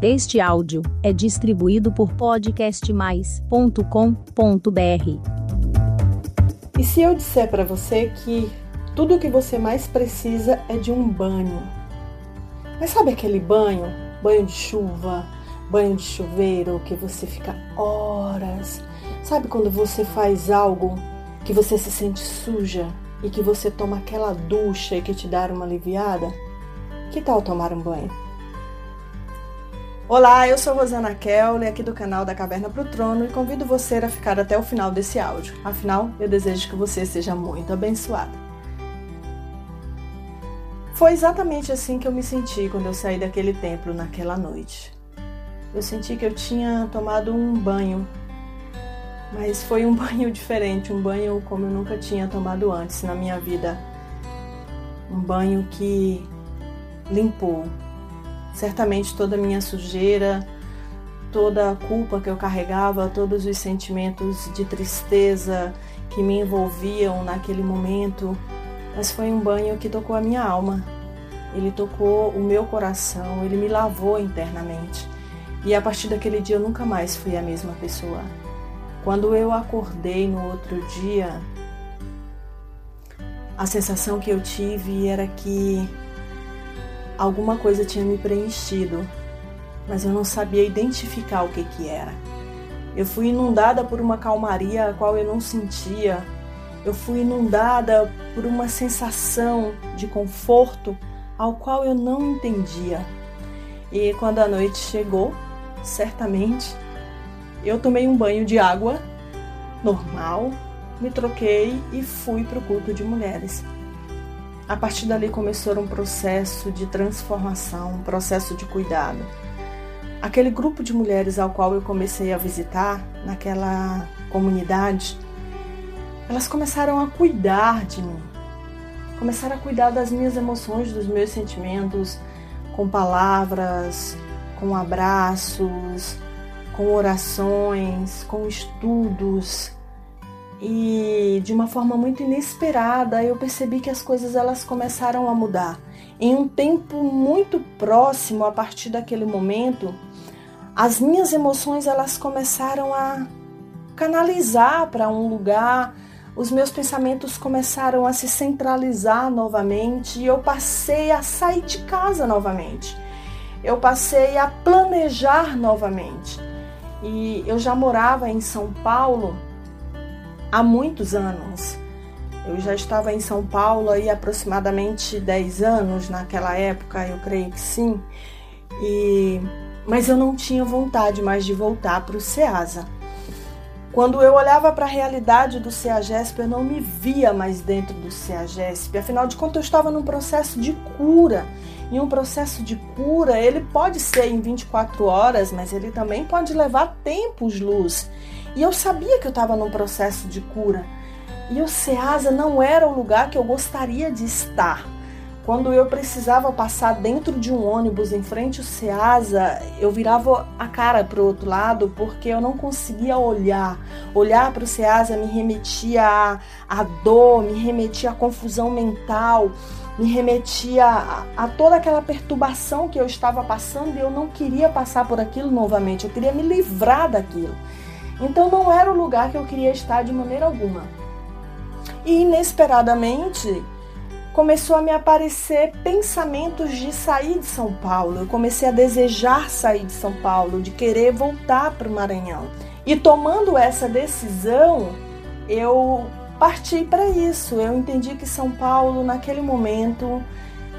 Este áudio é distribuído por podcastmais.com.br. E se eu disser para você que tudo o que você mais precisa é de um banho? Mas sabe aquele banho? Banho de chuva, banho de chuveiro que você fica horas. Sabe quando você faz algo que você se sente suja e que você toma aquela ducha e que te dá uma aliviada? Que tal tomar um banho? Olá, eu sou Rosana Kelly, aqui do canal da Caverna para o Trono e convido você a ficar até o final desse áudio. Afinal, eu desejo que você seja muito abençoado. Foi exatamente assim que eu me senti quando eu saí daquele templo naquela noite. Eu senti que eu tinha tomado um banho, mas foi um banho diferente, um banho como eu nunca tinha tomado antes na minha vida. Um banho que limpou. Certamente toda a minha sujeira, toda a culpa que eu carregava, todos os sentimentos de tristeza que me envolviam naquele momento, mas foi um banho que tocou a minha alma. Ele tocou o meu coração, ele me lavou internamente. E a partir daquele dia eu nunca mais fui a mesma pessoa. Quando eu acordei no outro dia, a sensação que eu tive era que alguma coisa tinha me preenchido, mas eu não sabia identificar o que que era. Eu fui inundada por uma calmaria a qual eu não sentia. Eu fui inundada por uma sensação de conforto ao qual eu não entendia. E quando a noite chegou, certamente, eu tomei um banho de água normal, me troquei e fui para o culto de mulheres. A partir dali começou um processo de transformação, um processo de cuidado. Aquele grupo de mulheres ao qual eu comecei a visitar, naquela comunidade, elas começaram a cuidar de mim, começaram a cuidar das minhas emoções, dos meus sentimentos, com palavras, com abraços, com orações, com estudos, e de uma forma muito inesperada eu percebi que as coisas elas começaram a mudar. Em um tempo muito próximo a partir daquele momento, as minhas emoções elas começaram a canalizar para um lugar, os meus pensamentos começaram a se centralizar novamente e eu passei a sair de casa novamente. Eu passei a planejar novamente. E eu já morava em São Paulo há muitos anos. Eu já estava em São Paulo há aproximadamente 10 anos naquela época, eu creio que sim. E mas eu não tinha vontade mais de voltar para o Ceasa. Quando eu olhava para a realidade do CEAGESP, eu não me via mais dentro do CEAGESP. Afinal de contas, eu estava num processo de cura. E um processo de cura, ele pode ser em 24 horas, mas ele também pode levar tempos luz. E eu sabia que eu estava num processo de cura. E o SEASA não era o lugar que eu gostaria de estar. Quando eu precisava passar dentro de um ônibus em frente ao SEASA, eu virava a cara para o outro lado porque eu não conseguia olhar. Olhar para o SEASA me remetia a, a dor, me remetia a confusão mental, me remetia a, a toda aquela perturbação que eu estava passando e eu não queria passar por aquilo novamente, eu queria me livrar daquilo. Então não era o lugar que eu queria estar de maneira alguma. E inesperadamente começou a me aparecer pensamentos de sair de São Paulo. Eu comecei a desejar sair de São Paulo, de querer voltar para o Maranhão. E tomando essa decisão, eu parti para isso. Eu entendi que São Paulo, naquele momento,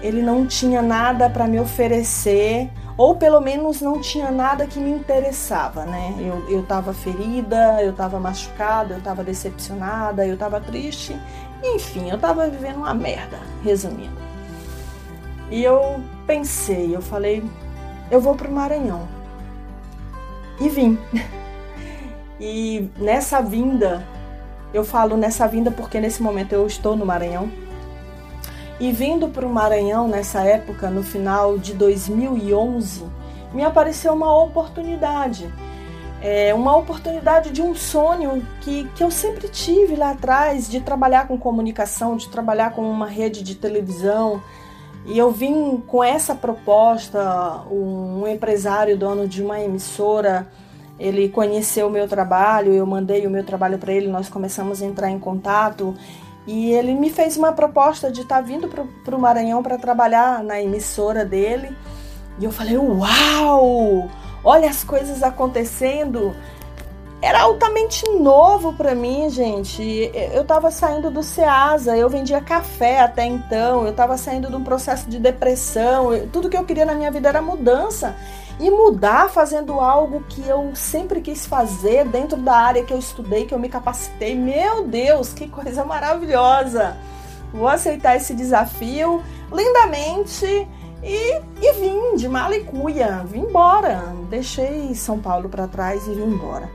ele não tinha nada para me oferecer ou pelo menos não tinha nada que me interessava, né? Eu estava ferida, eu estava machucada, eu estava decepcionada, eu estava triste, enfim, eu estava vivendo uma merda, resumindo. E eu pensei, eu falei, eu vou para o Maranhão. E vim. E nessa vinda, eu falo nessa vinda porque nesse momento eu estou no Maranhão e vindo para o Maranhão nessa época, no final de 2011, me apareceu uma oportunidade. É uma oportunidade de um sonho que, que eu sempre tive lá atrás, de trabalhar com comunicação, de trabalhar com uma rede de televisão. E eu vim com essa proposta, um empresário dono de uma emissora, ele conheceu o meu trabalho, eu mandei o meu trabalho para ele, nós começamos a entrar em contato e ele me fez uma proposta de estar tá vindo para o Maranhão para trabalhar na emissora dele. E eu falei: Uau! Olha as coisas acontecendo era altamente novo para mim, gente. Eu estava saindo do Ceasa, eu vendia café até então, eu estava saindo de um processo de depressão. tudo que eu queria na minha vida era mudança. E mudar fazendo algo que eu sempre quis fazer dentro da área que eu estudei, que eu me capacitei. Meu Deus, que coisa maravilhosa! Vou aceitar esse desafio lindamente e, e vim de mala e cuia, vim embora. Deixei São Paulo para trás e vim embora.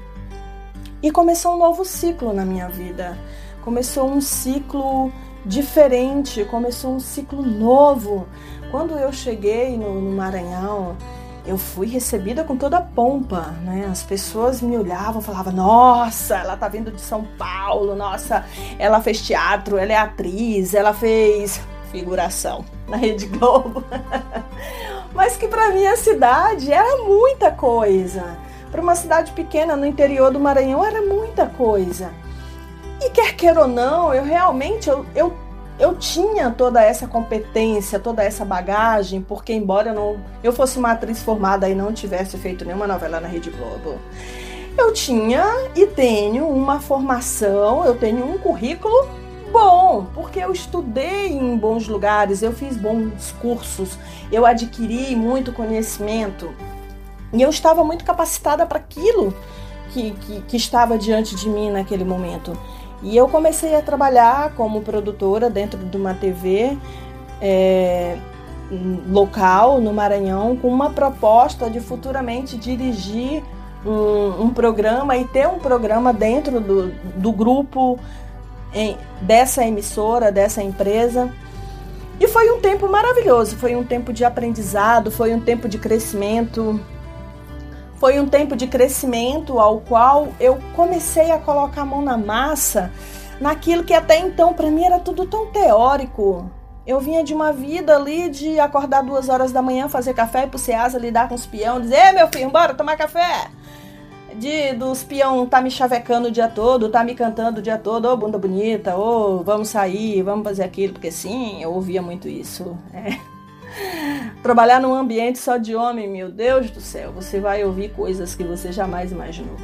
E começou um novo ciclo na minha vida. Começou um ciclo diferente, começou um ciclo novo. Quando eu cheguei no, no Maranhão, eu fui recebida com toda a pompa, né? As pessoas me olhavam, falavam: "Nossa, ela tá vindo de São Paulo. Nossa, ela fez teatro, ela é atriz, ela fez figuração na Rede Globo". Mas que para minha cidade era muita coisa para uma cidade pequena no interior do Maranhão era muita coisa. E quer queira ou não, eu realmente eu, eu, eu tinha toda essa competência, toda essa bagagem, porque embora eu, não, eu fosse uma atriz formada e não tivesse feito nenhuma novela na Rede Globo, eu tinha e tenho uma formação, eu tenho um currículo bom, porque eu estudei em bons lugares, eu fiz bons cursos, eu adquiri muito conhecimento. E eu estava muito capacitada para aquilo que, que, que estava diante de mim naquele momento. E eu comecei a trabalhar como produtora dentro de uma TV é, local no Maranhão com uma proposta de futuramente dirigir um, um programa e ter um programa dentro do, do grupo em, dessa emissora, dessa empresa. E foi um tempo maravilhoso, foi um tempo de aprendizado, foi um tempo de crescimento, foi um tempo de crescimento ao qual eu comecei a colocar a mão na massa naquilo que até então para mim era tudo tão teórico. Eu vinha de uma vida ali de acordar duas horas da manhã, fazer café, ir pro Ceasa, lidar com os peão, dizer, meu filho, bora tomar café. De, dos peão tá me chavecando o dia todo, tá me cantando o dia todo, ô oh, bunda bonita, ô oh, vamos sair, vamos fazer aquilo, porque sim, eu ouvia muito isso. É. Trabalhar num ambiente só de homem, meu Deus do céu, você vai ouvir coisas que você jamais imaginou.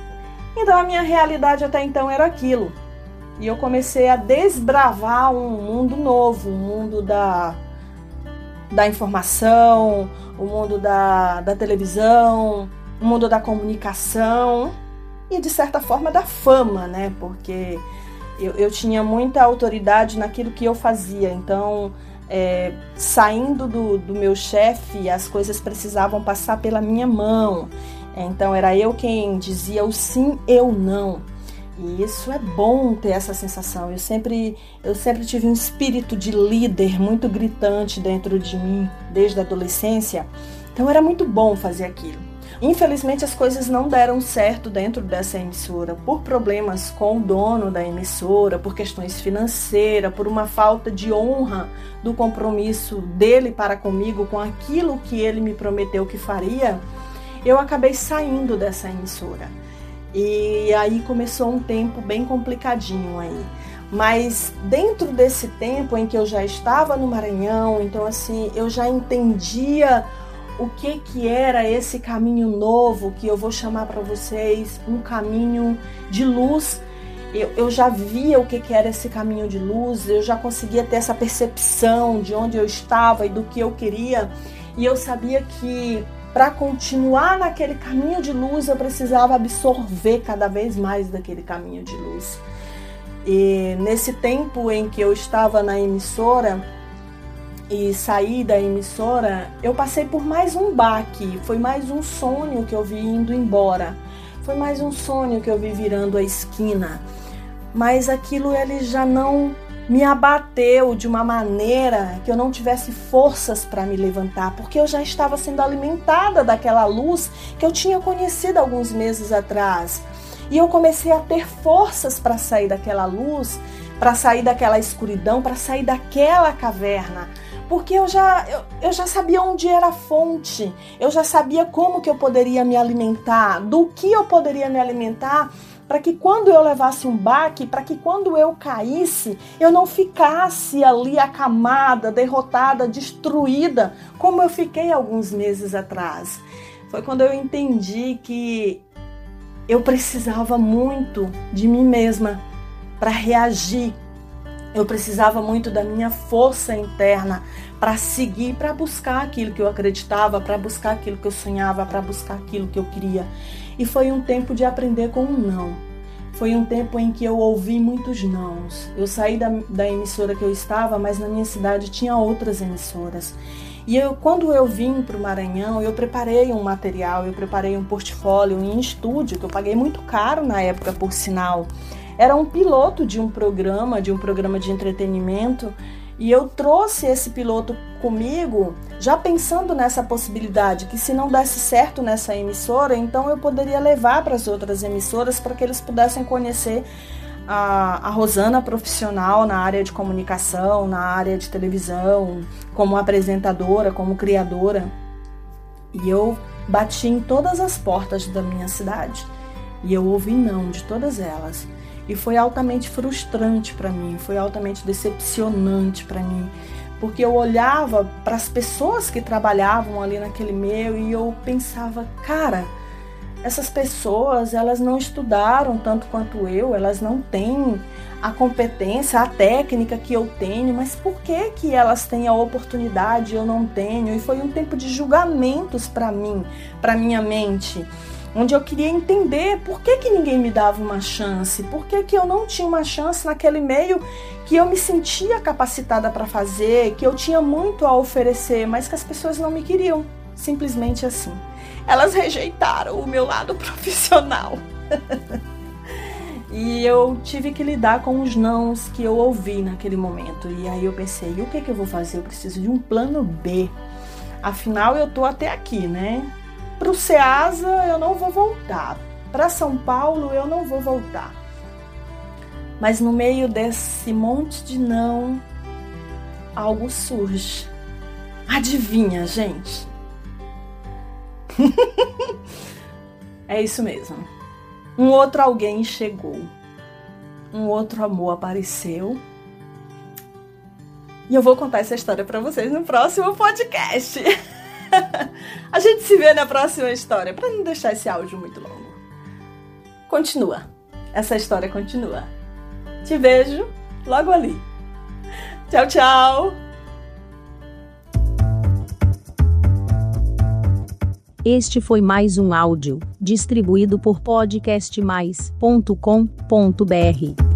Então a minha realidade até então era aquilo. E eu comecei a desbravar um mundo novo, um mundo da, da informação, o um mundo da, da televisão, o um mundo da comunicação e de certa forma da fama, né? Porque eu, eu tinha muita autoridade naquilo que eu fazia. Então é, saindo do, do meu chefe, as coisas precisavam passar pela minha mão. Então era eu quem dizia o sim, eu não. E isso é bom ter essa sensação. Eu sempre, eu sempre tive um espírito de líder muito gritante dentro de mim desde a adolescência. Então era muito bom fazer aquilo. Infelizmente as coisas não deram certo dentro dessa emissora por problemas com o dono da emissora, por questões financeiras, por uma falta de honra do compromisso dele para comigo com aquilo que ele me prometeu que faria. Eu acabei saindo dessa emissora. E aí começou um tempo bem complicadinho aí. Mas dentro desse tempo em que eu já estava no Maranhão, então assim, eu já entendia o que que era esse caminho novo que eu vou chamar para vocês, um caminho de luz. Eu, eu já via o que, que era esse caminho de luz, eu já conseguia ter essa percepção de onde eu estava e do que eu queria, e eu sabia que para continuar naquele caminho de luz eu precisava absorver cada vez mais daquele caminho de luz. E nesse tempo em que eu estava na emissora, e saí da emissora, eu passei por mais um baque, foi mais um sonho que eu vi indo embora. Foi mais um sonho que eu vi virando a esquina. Mas aquilo ele já não me abateu de uma maneira que eu não tivesse forças para me levantar, porque eu já estava sendo alimentada daquela luz que eu tinha conhecido alguns meses atrás. E eu comecei a ter forças para sair daquela luz, para sair daquela escuridão, para sair daquela caverna porque eu já, eu, eu já sabia onde era a fonte, eu já sabia como que eu poderia me alimentar, do que eu poderia me alimentar para que quando eu levasse um baque, para que quando eu caísse, eu não ficasse ali acamada, derrotada, destruída, como eu fiquei alguns meses atrás. Foi quando eu entendi que eu precisava muito de mim mesma para reagir. Eu precisava muito da minha força interna para seguir, para buscar aquilo que eu acreditava, para buscar aquilo que eu sonhava, para buscar aquilo que eu queria. E foi um tempo de aprender com um não. Foi um tempo em que eu ouvi muitos nãos. Eu saí da, da emissora que eu estava, mas na minha cidade tinha outras emissoras. E eu, quando eu vim para o Maranhão, eu preparei um material, eu preparei um portfólio em estúdio, que eu paguei muito caro na época, por sinal. Era um piloto de um programa, de um programa de entretenimento, e eu trouxe esse piloto comigo, já pensando nessa possibilidade que se não desse certo nessa emissora, então eu poderia levar para as outras emissoras para que eles pudessem conhecer a, a Rosana profissional na área de comunicação, na área de televisão, como apresentadora, como criadora. E eu bati em todas as portas da minha cidade e eu ouvi não de todas elas. E foi altamente frustrante para mim, foi altamente decepcionante para mim, porque eu olhava para as pessoas que trabalhavam ali naquele meio e eu pensava, cara, essas pessoas, elas não estudaram tanto quanto eu, elas não têm a competência, a técnica que eu tenho, mas por que que elas têm a oportunidade e eu não tenho? E foi um tempo de julgamentos para mim, para minha mente onde eu queria entender por que, que ninguém me dava uma chance, por que, que eu não tinha uma chance naquele meio que eu me sentia capacitada para fazer, que eu tinha muito a oferecer, mas que as pessoas não me queriam, simplesmente assim. Elas rejeitaram o meu lado profissional. e eu tive que lidar com os nãos que eu ouvi naquele momento. E aí eu pensei, o que, que eu vou fazer? Eu preciso de um plano B. Afinal, eu tô até aqui, né? Para o Ceasa eu não vou voltar. Para São Paulo eu não vou voltar. Mas no meio desse monte de não, algo surge. Adivinha, gente? é isso mesmo. Um outro alguém chegou. Um outro amor apareceu. E eu vou contar essa história para vocês no próximo podcast. A gente se vê na próxima história, para não deixar esse áudio muito longo. Continua. Essa história continua. Te vejo logo ali. Tchau, tchau. Este foi mais um áudio distribuído por podcastmais.com.br.